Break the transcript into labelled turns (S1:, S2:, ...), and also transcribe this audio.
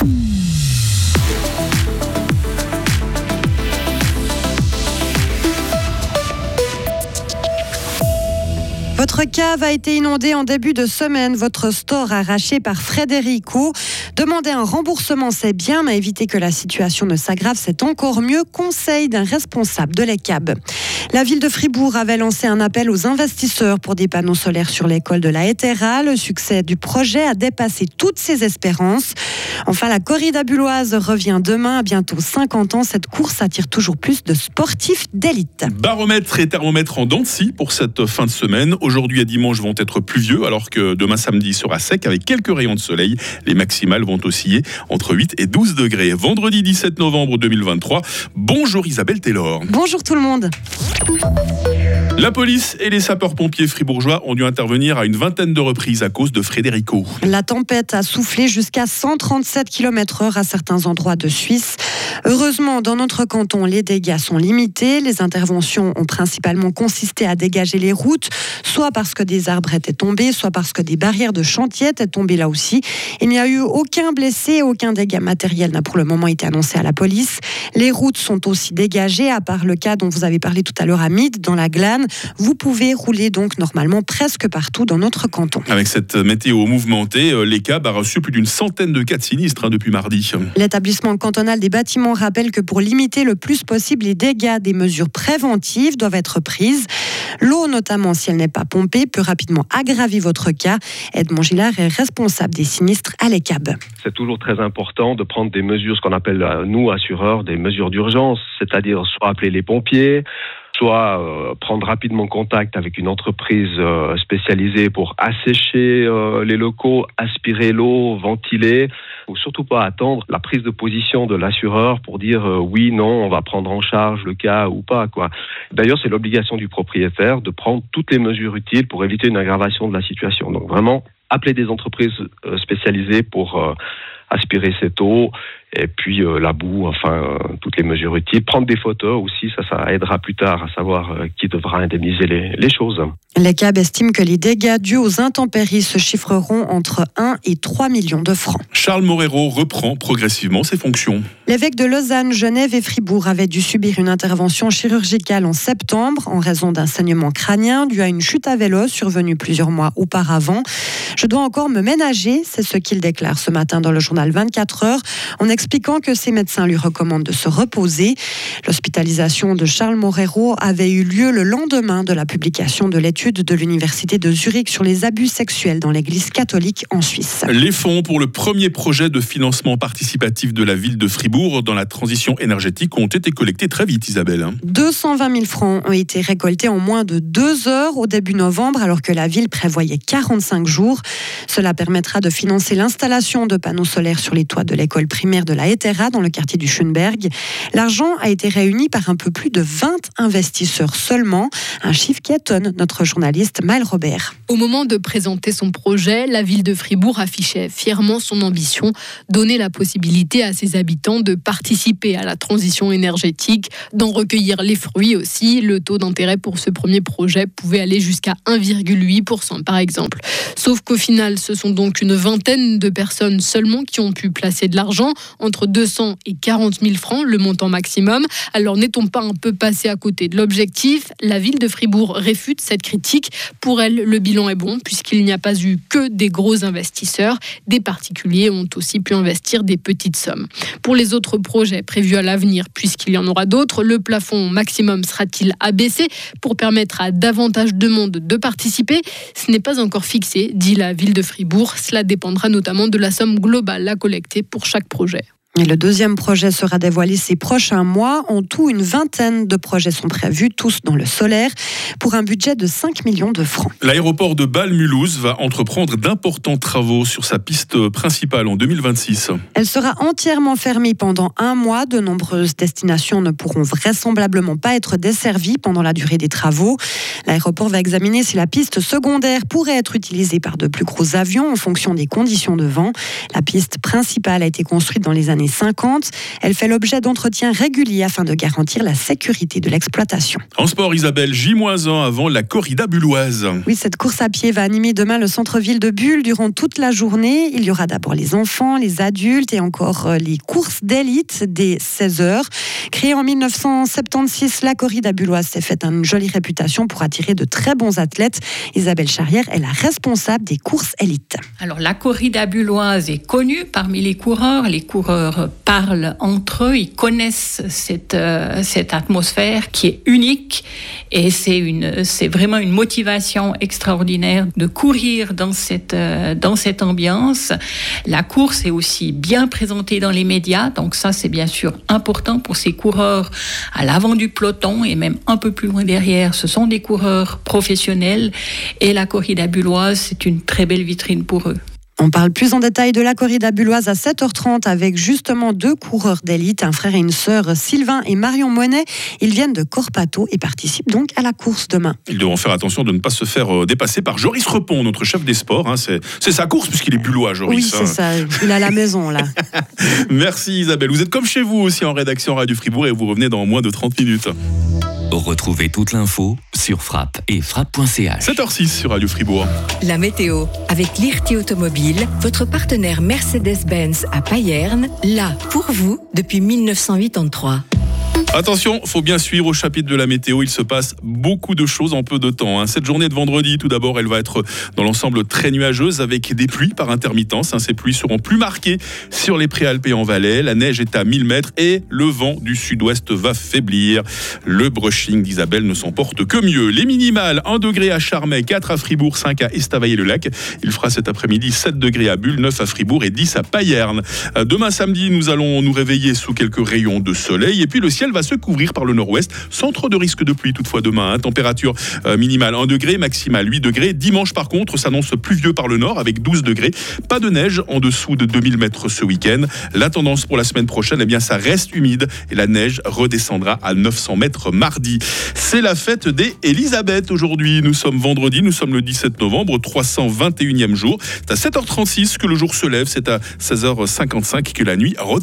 S1: Mm. Votre cave a été inondée en début de semaine. Votre store arraché par Frédérico. Demander un remboursement, c'est bien, mais éviter que la situation ne s'aggrave, c'est encore mieux. Conseil d'un responsable de l'ECAB. La ville de Fribourg avait lancé un appel aux investisseurs pour des panneaux solaires sur l'école de la Hétéra. Le succès du projet a dépassé toutes ses espérances. Enfin, la corrida bulloise revient demain à bientôt 50 ans. Cette course attire toujours plus de sportifs d'élite.
S2: Baromètre et thermomètre en dents pour cette fin de semaine. Aujourd'hui et dimanche vont être pluvieux, alors que demain samedi sera sec avec quelques rayons de soleil. Les maximales vont osciller entre 8 et 12 degrés. Vendredi 17 novembre 2023. Bonjour Isabelle Taylor.
S1: Bonjour tout le monde.
S2: La police et les sapeurs-pompiers fribourgeois ont dû intervenir à une vingtaine de reprises à cause de Frédérico.
S1: La tempête a soufflé jusqu'à 137 km/h à certains endroits de Suisse. Heureusement, dans notre canton, les dégâts sont limités. Les interventions ont principalement consisté à dégager les routes, soit parce que des arbres étaient tombés, soit parce que des barrières de chantier étaient tombées là aussi. Il n'y a eu aucun blessé, aucun dégât matériel n'a pour le moment été annoncé à la police. Les routes sont aussi dégagées, à part le cas dont vous avez parlé tout à l'heure à Mide, dans la Glane. Vous pouvez rouler donc normalement presque partout dans notre canton.
S2: Avec cette météo mouvementée, euh, l'ECAB a reçu plus d'une centaine de cas de sinistres hein, depuis mardi.
S1: L'établissement cantonal des bâtiments rappelle que pour limiter le plus possible les dégâts, des mesures préventives doivent être prises. L'eau, notamment si elle n'est pas pompée, peut rapidement aggraver votre cas. Edmond Gillard est responsable des sinistres à l'ECAB.
S3: C'est toujours très important de prendre des mesures, ce qu'on appelle, euh, nous, assureurs, des mesures d'urgence, c'est-à-dire soit appeler les pompiers, soit euh, prendre rapidement contact avec une entreprise euh, spécialisée pour assécher euh, les locaux, aspirer l'eau, ventiler, ou surtout pas attendre la prise de position de l'assureur pour dire oui, non, on va prendre en charge le cas ou pas. Quoi. D'ailleurs, c'est l'obligation du propriétaire de prendre toutes les mesures utiles pour éviter une aggravation de la situation. Donc vraiment, appeler des entreprises spécialisées pour aspirer cette eau, et puis euh, la boue, enfin euh, toutes les mesures utiles. Prendre des photos aussi, ça, ça aidera plus tard à savoir euh, qui devra indemniser les, les choses.
S1: Les CAB estiment que les dégâts dus aux intempéries se chiffreront entre 1 et 3 millions de francs.
S2: Charles Morero reprend progressivement ses fonctions.
S1: L'évêque de Lausanne, Genève et Fribourg avaient dû subir une intervention chirurgicale en septembre en raison d'un saignement crânien dû à une chute à vélo survenue plusieurs mois auparavant. Je dois encore me ménager, c'est ce qu'il déclare ce matin dans le journal 24 heures. On expliquant que ses médecins lui recommandent de se reposer. L'hospitalisation de Charles Morero avait eu lieu le lendemain de la publication de l'étude de l'Université de Zurich sur les abus sexuels dans l'Église catholique en Suisse.
S2: Les fonds pour le premier projet de financement participatif de la ville de Fribourg dans la transition énergétique ont été collectés très vite, Isabelle.
S1: 220 000 francs ont été récoltés en moins de deux heures au début novembre, alors que la ville prévoyait 45 jours. Cela permettra de financer l'installation de panneaux solaires sur les toits de l'école primaire de la Hétéra dans le quartier du Schönberg. L'argent a été réuni par un peu plus de 20 investisseurs seulement, un chiffre qui étonne notre journaliste Maël Robert.
S4: Au moment de présenter son projet, la ville de Fribourg affichait fièrement son ambition, donner la possibilité à ses habitants de participer à la transition énergétique, d'en recueillir les fruits aussi. Le taux d'intérêt pour ce premier projet pouvait aller jusqu'à 1,8% par exemple. Sauf qu'au final, ce sont donc une vingtaine de personnes seulement qui ont pu placer de l'argent entre 200 et 40 000 francs, le montant maximum. Alors n'est-on pas un peu passé à côté de l'objectif? La ville de Fribourg réfute cette critique. Pour elle, le bilan est bon puisqu'il n'y a pas eu que des gros investisseurs. Des particuliers ont aussi pu investir des petites sommes. Pour les autres projets prévus à l'avenir, puisqu'il y en aura d'autres, le plafond maximum sera-t-il abaissé pour permettre à davantage de monde de participer? Ce n'est pas encore fixé, dit la ville de Fribourg. Cela dépendra notamment de la somme globale à collecter pour chaque projet
S1: le deuxième projet sera dévoilé ces prochains mois. En tout, une vingtaine de projets sont prévus, tous dans le solaire, pour un budget de 5 millions de francs.
S2: L'aéroport de Bâle-Mulhouse va entreprendre d'importants travaux sur sa piste principale en 2026.
S1: Elle sera entièrement fermée pendant un mois. De nombreuses destinations ne pourront vraisemblablement pas être desservies pendant la durée des travaux. L'aéroport va examiner si la piste secondaire pourrait être utilisée par de plus gros avions en fonction des conditions de vent. La piste principale a été construite dans les années années 50. Elle fait l'objet d'entretiens réguliers afin de garantir la sécurité de l'exploitation.
S2: En sport, Isabelle, J-1 avant la corrida bulloise.
S1: Oui, cette course à pied va animer demain le centre-ville de Bulle durant toute la journée. Il y aura d'abord les enfants, les adultes et encore euh, les courses d'élite dès 16 heures. Créée en 1976, la corrida bulloise s'est faite une jolie réputation pour attirer de très bons athlètes. Isabelle Charrière est la responsable des courses élites.
S5: Alors la corrida bulloise est connue parmi les coureurs. Les coureurs parlent entre eux, ils connaissent cette, euh, cette atmosphère qui est unique et c'est vraiment une motivation extraordinaire de courir dans cette euh, dans cette ambiance. La course est aussi bien présentée dans les médias, donc ça c'est bien sûr important pour ces coureurs à l'avant du peloton et même un peu plus loin derrière. Ce sont des coureurs professionnels et la corrida bulloise c'est une très belle vitrine pour eux.
S1: On parle plus en détail de la corrida bulloise à 7h30 avec justement deux coureurs d'élite, un frère et une sœur, Sylvain et Marion Monet. Ils viennent de Corpato et participent donc à la course demain.
S2: Ils devront faire attention de ne pas se faire euh, dépasser par Joris Repon, notre chef des sports. Hein. C'est sa course puisqu'il est bullois, Joris.
S1: Oui, c'est ça. Il a la maison là.
S2: Merci Isabelle. Vous êtes comme chez vous aussi en rédaction Radio Fribourg et vous revenez dans moins de 30 minutes.
S6: Retrouvez toute l'info sur frappe et frappe.ch.
S2: 7h06 sur Radio Fribourg.
S7: La météo avec l'IRT Automobile, votre partenaire Mercedes-Benz à Payerne, là pour vous depuis 1983.
S2: Attention, faut bien suivre au chapitre de la météo. Il se passe beaucoup de choses en peu de temps. Hein. Cette journée de vendredi, tout d'abord, elle va être dans l'ensemble très nuageuse avec des pluies par intermittence. Hein. Ces pluies seront plus marquées sur les préalpes et en Valais. La neige est à 1000 mètres et le vent du sud-ouest va faiblir. Le brushing d'Isabelle ne s'emporte que mieux. Les minimales 1 degré à Charmey, 4 à Fribourg, 5 à Estavayer-le-Lac. Il fera cet après-midi 7 degrés à Bulle, 9 à Fribourg et 10 à Payerne. Demain samedi, nous allons nous réveiller sous quelques rayons de soleil et puis le ciel va se couvrir par le nord-ouest, sans trop de risque de pluie toutefois demain. Hein. Température euh, minimale 1 degré, maximale 8 degrés. Dimanche par contre s'annonce pluvieux par le nord avec 12 degrés. Pas de neige en dessous de 2000 mètres ce week-end. La tendance pour la semaine prochaine, eh bien ça reste humide et la neige redescendra à 900 mètres mardi. C'est la fête des Elisabeth aujourd'hui. Nous sommes vendredi, nous sommes le 17 novembre, 321e jour. C'est à 7h36 que le jour se lève, c'est à 16h55 que la nuit retombe.